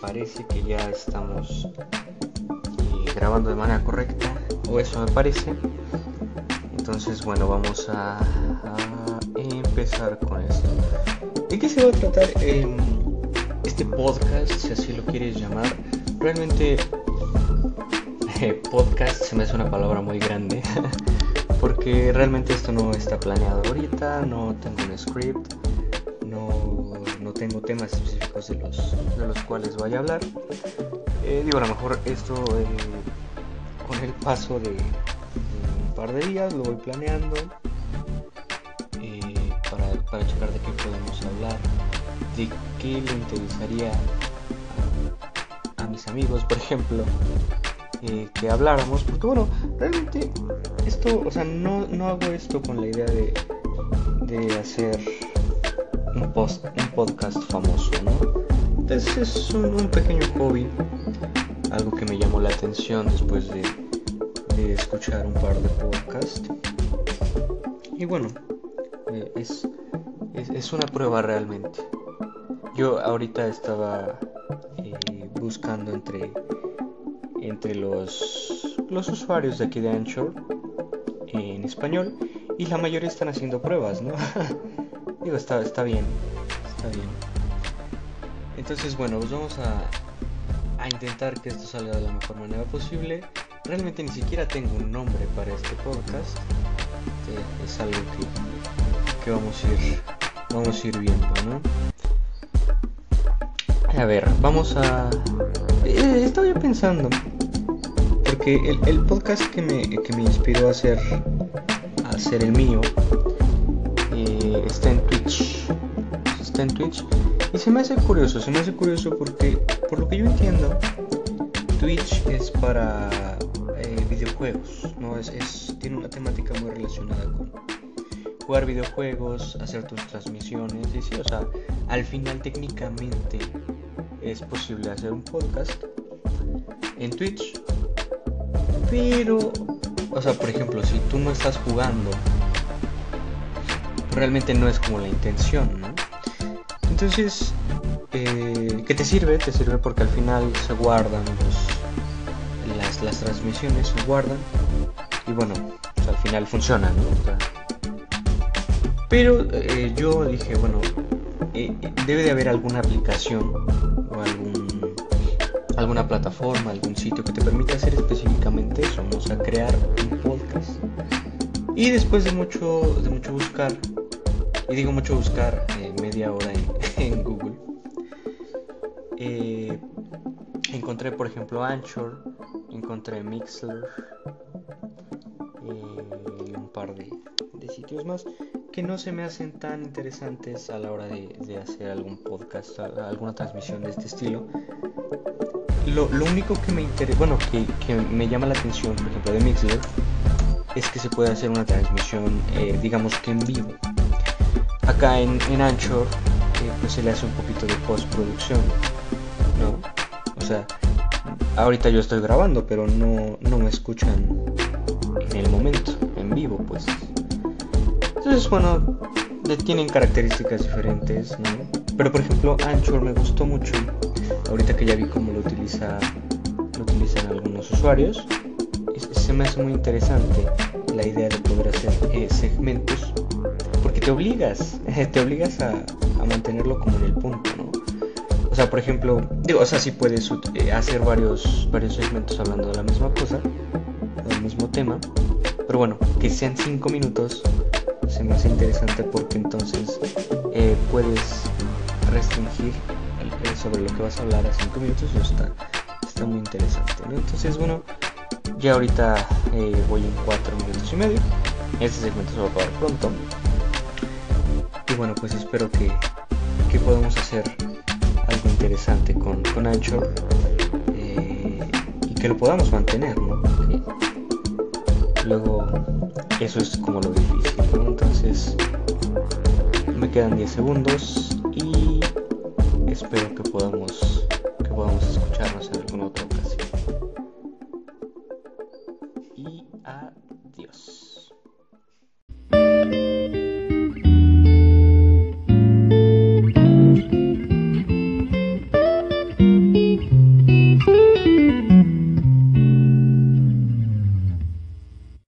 parece que ya estamos eh, grabando de manera correcta, o eso me parece. Entonces, bueno, vamos a, empezar con esto. ¿De qué se va a tratar em, este podcast, si así lo quieres llamar? Realmente, eh, podcast se me hace una palabra muy grande, porque realmente esto no está planeado ahorita, no tengo un script tengo temas específicos de los, de los cuales vaya a hablar. Eh, digo, a lo mejor esto eh, con el paso de, un par de días lo voy planeando eh, para, para checar de qué podemos hablar, de qué le interesaría a, mis amigos, por ejemplo. que habláramos, porque bueno, realmente esto, o sea, no, no hago esto con la idea de, de hacer un, post, un podcast famoso, ¿no? Entonces es un, pequeño hobby, algo que me llamó la atención después de, escuchar un par de podcasts. Y bueno, eh, es, es, una prueba realmente. Yo ahorita estaba eh, buscando entre, entre los, los usuarios de aquí de Anchor en español y la mayoría están haciendo pruebas, ¿no? Digo, está, está bien, está bien. Entonces, bueno, pues vamos a, a intentar que esto salga de la mejor manera posible. Realmente ni siquiera tengo un nombre para este podcast. es algo que, que vamos a ir vamos a ir viendo, ¿no? A ver, vamos a... Eh, estaba pensando, porque el, el, podcast que me, que me inspiró a hacer, a hacer el mío está en Twitch. Está en Twitch. Y se me hace curioso, se me hace curioso porque, por lo que yo entiendo, Twitch es para eh, videojuegos, ¿no? Es, tiene una temática muy relacionada con jugar videojuegos, hacer tus transmisiones, y sí, o sea, al final técnicamente es posible hacer un podcast en Twitch, pero, o sea, por ejemplo, si tú no estás jugando realmente no es como la intención, ¿no? Entonces, eh, ¿qué te sirve? Te sirve porque al final se guardan las, las transmisiones, se guardan y bueno, pues al final funciona, ¿no? pero eh, yo dije, bueno, eh, debe de haber alguna aplicación o algún, alguna plataforma, algún sitio que te permita hacer específicamente eso, ¿no? o sea, crear un podcast. Y después de mucho, de mucho buscar, y digo mucho buscar eh, media hora en, Google. Eh, encontré, por ejemplo, Anchor, encontré Mixler eh, y un par de, sitios más que no se me hacen tan interesantes a la hora de, hacer algún podcast, alguna transmisión de este estilo. Lo, único que me interesa, bueno, que, que, me llama la atención, por ejemplo, de Mixler, es que se puede hacer una transmisión, digamos que en vivo acá en, en Anchor eh, pues se le hace un poquito de postproducción, ¿no? O sea, ahorita yo estoy grabando, pero no, no me escuchan en el momento, en vivo, pues. Entonces, bueno, tienen características diferentes, ¿no? Pero por ejemplo, Anchor me gustó mucho. Ahorita que ya vi cómo lo utiliza lo utilizan algunos usuarios, se me hace muy interesante la idea de poder hacer eh, segmentos te obligas, te obligas a, mantenerlo como en el punto, ¿no? O sea, por ejemplo, digo, o sea, sí puedes eh, hacer varios, varios segmentos hablando de la misma cosa, del mismo tema, pero bueno, que sean cinco minutos se me hace interesante porque entonces eh, puedes restringir sobre lo que vas a hablar a cinco minutos y está, está muy interesante. Entonces, bueno, ya ahorita eh, voy en cuatro minutos y medio. Este segmento se va a acabar pronto bueno, pues espero que, que podamos hacer algo interesante con, con Anchor eh, y que lo podamos mantener, ¿no? Luego eso es como lo difícil, ¿no? Entonces me quedan 10 segundos y espero que podamos, que podamos escucharnos en alguna otra ocasión.